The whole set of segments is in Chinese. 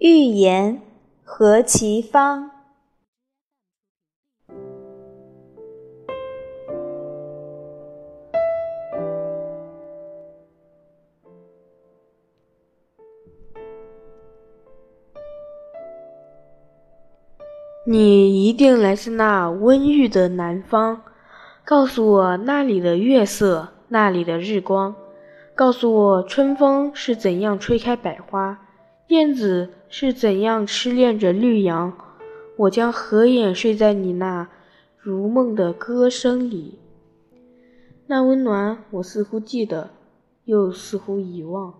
欲言何其芳。你一定来自那温郁的南方，告诉我那里的月色，那里的日光，告诉我春风是怎样吹开百花，燕子是怎样痴恋着绿杨。我将合眼睡在你那如梦的歌声里，那温暖我似乎记得，又似乎遗忘。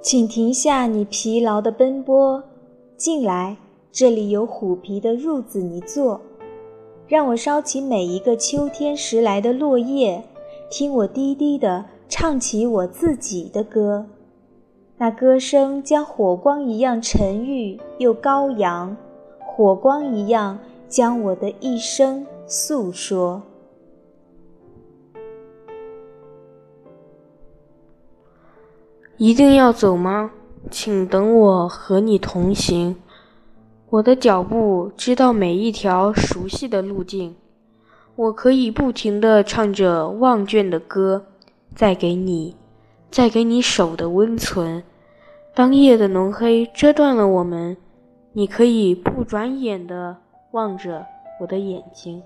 请停下你疲劳的奔波，进来，这里有虎皮的褥子，你坐。让我烧起每一个秋天拾来的落叶，听我低低的唱起我自己的歌。那歌声将火光一样沉郁又高扬，火光一样将我的一生诉说。一定要走吗？请等我和你同行。我的脚步知道每一条熟悉的路径，我可以不停地唱着忘倦的歌，再给你，再给你手的温存。当夜的浓黑遮断了我们，你可以不转眼地望着我的眼睛。